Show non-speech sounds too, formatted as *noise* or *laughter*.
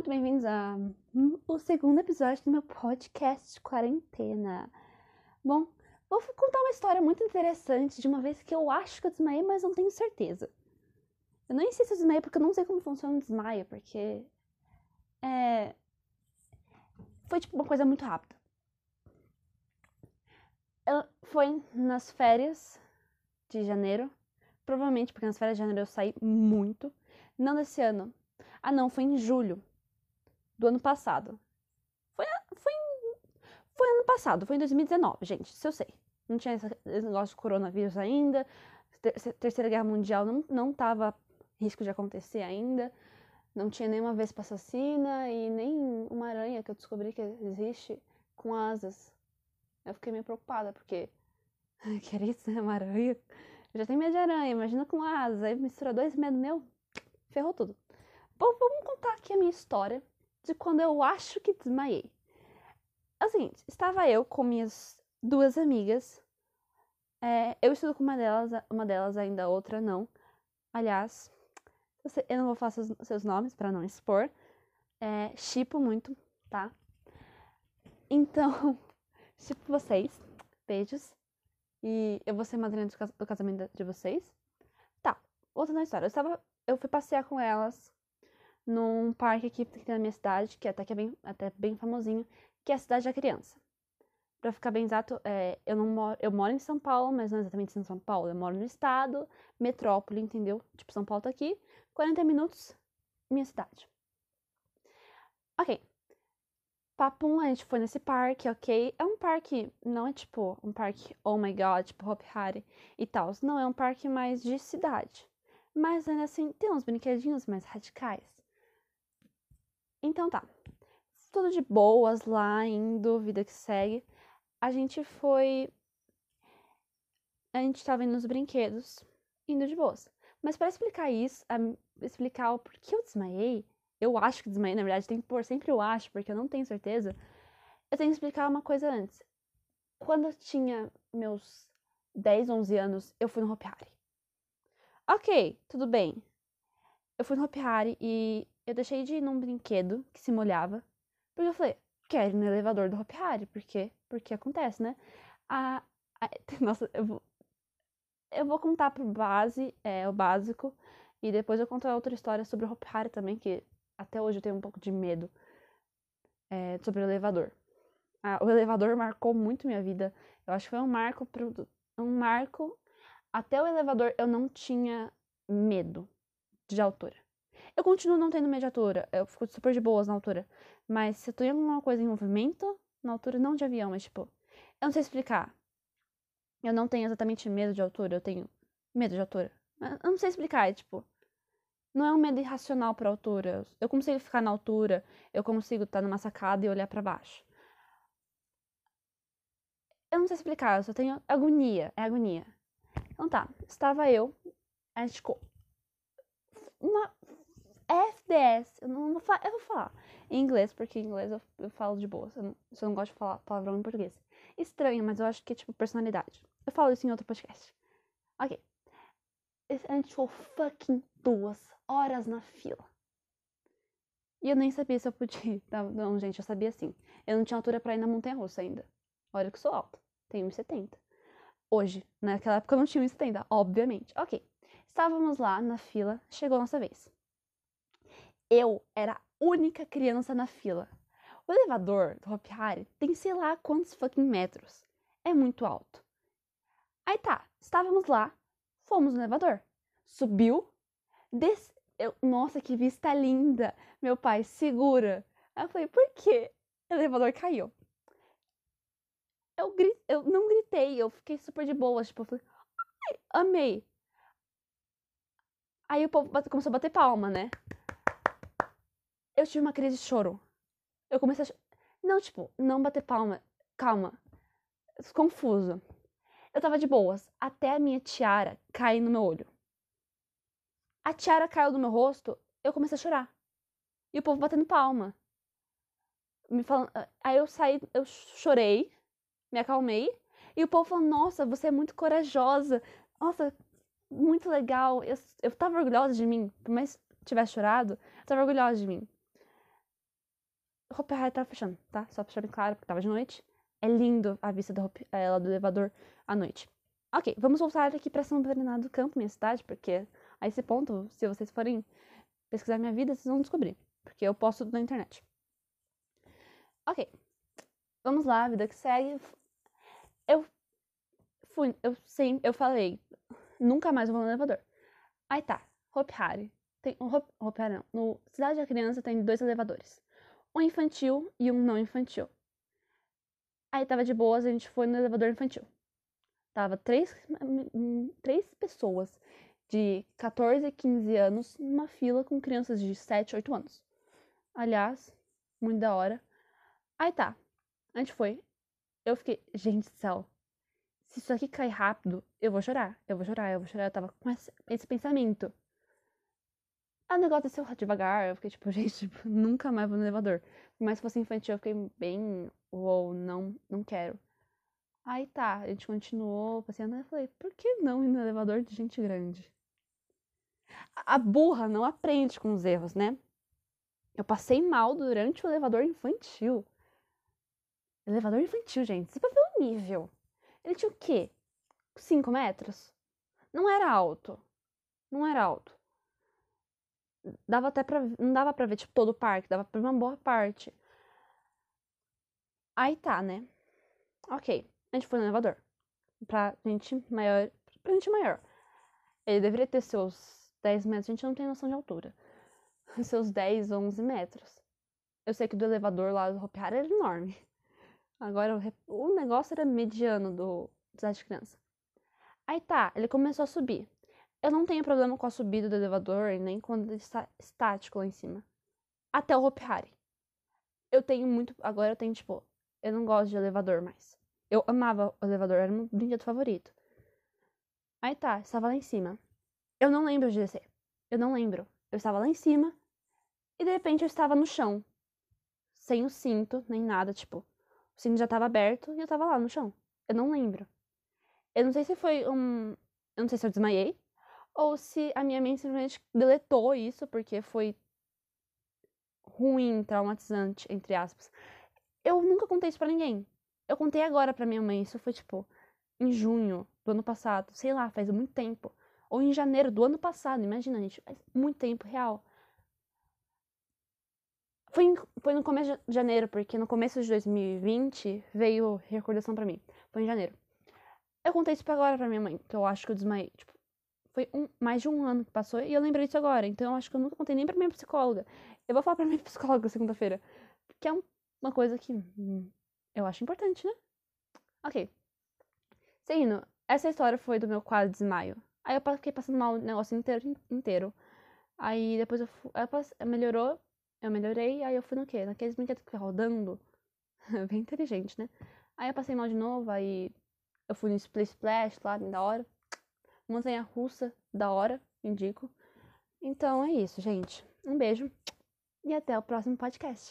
muito bem-vindos a hum, segundo episódio do meu podcast quarentena. Bom, vou contar uma história muito interessante de uma vez que eu acho que eu desmaiei, mas não tenho certeza. Eu nem sei se eu desmaiei porque eu não sei como funciona o desmaio, porque é foi tipo uma coisa muito rápida. Ela foi nas férias de janeiro, provavelmente porque nas férias de janeiro eu saí muito, não desse ano. Ah, não, foi em julho do ano passado. Foi, foi, foi ano passado, foi em 2019, gente, isso eu sei. Não tinha esse negócio de coronavírus ainda, Terceira Guerra Mundial não, não tava risco de acontecer ainda, não tinha nenhuma vespa assassina e nem uma aranha que eu descobri que existe com asas. Eu fiquei meio preocupada, porque. *laughs* Que era isso, né? Uma aranha. Eu já tenho medo de aranha, imagina com asas. Aí mistura dois medos meu, ferrou tudo. Bom, vamos contar aqui a minha história de quando eu acho que desmaiei. Assim, estava eu com minhas duas amigas. É, eu estudo com uma delas, uma delas ainda, outra não. Aliás, eu não vou falar seus, seus nomes para não expor. É, chipo muito, tá? Então, *laughs* chipo vocês. Beijos. E eu vou ser madrinha do casamento de vocês. Tá, outra história. Eu, estava, eu fui passear com elas num parque aqui que tem na minha cidade, que até que é bem, até bem famosinho, que é a Cidade da Criança. Pra ficar bem exato, é, eu não moro, eu moro em São Paulo, mas não exatamente em São Paulo, eu moro no estado, metrópole, entendeu? Tipo, São Paulo tá aqui, 40 minutos, minha cidade. Ok. Papum, a gente foi nesse parque, ok? É um parque, não é tipo um parque, oh my god, tipo Hopi Hari e tal. Não, é um parque mais de cidade. Mas ainda assim, tem uns brinquedinhos mais radicais. Então tá. Tudo de boas lá, indo, vida que segue. A gente foi. A gente tava indo nos brinquedos, indo de boas. Mas para explicar isso, explicar o porquê eu desmaiei, eu acho que desmaiei, na verdade, tem que pôr sempre eu acho, porque eu não tenho certeza. Eu tenho que explicar uma coisa antes. Quando eu tinha meus 10, 11 anos, eu fui no Hopi Hari. Ok, tudo bem. Eu fui no Hopi Hari e eu deixei de ir num brinquedo que se molhava, porque eu falei, quero ir no elevador do Hopi Hari, porque, porque acontece, né? A, a, *laughs* nossa, eu vou, eu vou contar pro base, é, o básico, e depois eu conto outra história sobre o Hopi Hari também, que até hoje eu tenho um pouco de medo é, sobre o elevador. O elevador marcou muito minha vida. Eu acho que foi um marco, pro, um marco. Até o elevador eu não tinha medo de altura. Eu continuo não tendo altura, eu fico super de boas na altura. Mas se eu tô em alguma coisa em movimento, na altura, não de avião, mas tipo, eu não sei explicar. Eu não tenho exatamente medo de altura, eu tenho medo de altura. Eu não sei explicar, é tipo, não é um medo irracional pra altura. Eu consigo ficar na altura, eu consigo estar numa sacada e olhar para baixo. Eu não sei explicar, eu só tenho agonia, é agonia. Então tá, estava eu, a gente ficou uma FDS, eu não falar, eu vou falar em inglês, porque em inglês eu, eu falo de boa, eu não, eu não gosto de falar palavrão em português. Estranho, mas eu acho que é tipo personalidade. Eu falo isso em outro podcast. Ok. A gente ficou fucking duas horas na fila. E eu nem sabia se eu podia. Não, gente, eu sabia sim. Eu não tinha altura pra ir na montanha russa ainda. Olha que sou alta. Tenho 1,70. Hoje, naquela época eu não tinha 1,70, obviamente. Ok. Estávamos lá na fila, chegou a nossa vez. Eu era a única criança na fila. O elevador do Hopi Hari tem sei lá quantos fucking metros. É muito alto. Aí tá, estávamos lá, fomos no elevador. Subiu, des... Eu, nossa, que vista linda! Meu pai, segura. Aí eu falei, por quê? O elevador caiu. Eu, gri... eu não gritei, eu fiquei super de boa, tipo, eu falei, amei. Aí o povo começou a bater palma, né? Eu tive uma crise de choro. Eu comecei a. Não, tipo, não bater palma. Calma. Confuso. Eu tava de boas, até a minha tiara cair no meu olho. A tiara caiu do meu rosto, eu comecei a chorar. E o povo batendo palma. Me falando. Aí eu saí, eu chorei, me acalmei. E o povo falou: Nossa, você é muito corajosa. Nossa, muito legal. Eu, eu tava orgulhosa de mim. Por mais que tivesse chorado, eu tava orgulhosa de mim. Hopi Hari tava fechando, tá? Só pra deixar bem claro, porque tava de noite. É lindo a vista do, Hopi, é, do elevador à noite. Ok, vamos voltar aqui pra São Bernardo do Campo, minha cidade, porque a esse ponto, se vocês forem pesquisar minha vida, vocês vão descobrir. Porque eu posto na internet. Ok. Vamos lá, vida que segue. Eu fui, eu sempre, eu falei, nunca mais vou no elevador. Aí tá, Hopi Hari. Tem um Hopi Hari não. No Cidade da Criança tem dois elevadores. Um infantil e um não infantil. Aí tava de boas, a gente foi no elevador infantil. Tava três, três pessoas de 14 e 15 anos numa fila com crianças de 7, 8 anos. Aliás, muito da hora. Aí tá, a gente foi. Eu fiquei, gente do céu, se isso aqui cair rápido, eu vou chorar, eu vou chorar, eu vou chorar. Eu tava com esse, esse pensamento. A negócio desceu devagar, eu fiquei tipo, *laughs* gente, tipo, nunca mais vou no elevador. Mas se fosse infantil, eu fiquei bem, uou, não, não quero. Aí tá, a gente continuou passeando e falei, por que não ir no elevador de gente grande? A burra não aprende com os erros, né? Eu passei mal durante o elevador infantil. Elevador infantil, gente. Você pode ver o nível. Ele tinha o quê? 5 metros? Não era alto. Não era alto. Dava até pra. Não dava pra ver, tipo, todo o parque. Dava pra uma boa parte. Aí tá, né? Ok. A gente foi no elevador. Pra gente maior. Pra gente maior. Ele deveria ter seus 10 metros. A gente não tem noção de altura. *laughs* Seus 10, 11 metros. Eu sei que do elevador lá do Hopi era enorme. Agora o, o negócio era mediano do cidade de criança. Aí tá, ele começou a subir. Eu não tenho problema com a subida do elevador, nem quando ele está estático lá em cima. Até o Hopi Hari. Eu tenho muito. Agora eu tenho, tipo, eu não gosto de elevador mais. Eu amava o elevador, era meu brinquedo favorito. Aí tá, estava lá em cima. Eu não lembro de descer. Eu não lembro. Eu estava lá em cima e de repente eu estava no chão. Sem o cinto, nem nada, tipo. O cinto já estava aberto e eu estava lá no chão. Eu não lembro. Eu não sei se foi um. Eu não sei se eu desmaiei. Ou se a minha mente simplesmente deletou isso, porque foi ruim, traumatizante, entre aspas. Eu nunca contei isso pra ninguém. Eu contei agora pra minha mãe. Isso foi tipo em junho do ano passado. Sei lá, faz muito tempo. Ou em janeiro do ano passado. Imagina, gente. Faz muito tempo real. Foi, em, foi no começo de janeiro, porque no começo de 2020 veio recordação para mim. Foi em janeiro. Eu contei isso agora pra minha mãe, que eu acho que eu desmaiei. Tipo, foi um, mais de um ano que passou e eu lembrei disso agora. Então eu acho que eu nunca contei nem pra minha psicóloga. Eu vou falar pra *laughs* minha psicóloga segunda-feira. Que é um, uma coisa que hum, eu acho importante, né? Ok. Seguindo, essa história foi do meu quase desmaio. Aí eu fiquei passando mal o negócio inteiro, inteiro. Aí depois eu, eu melhorou eu melhorei, aí eu fui no quê? Naqueles brinquedos que rodando. *laughs* Bem inteligente, né? Aí eu passei mal de novo, aí eu fui no Split Splash lá, bem da hora. Montanha russa, da hora, indico. Então é isso, gente. Um beijo e até o próximo podcast.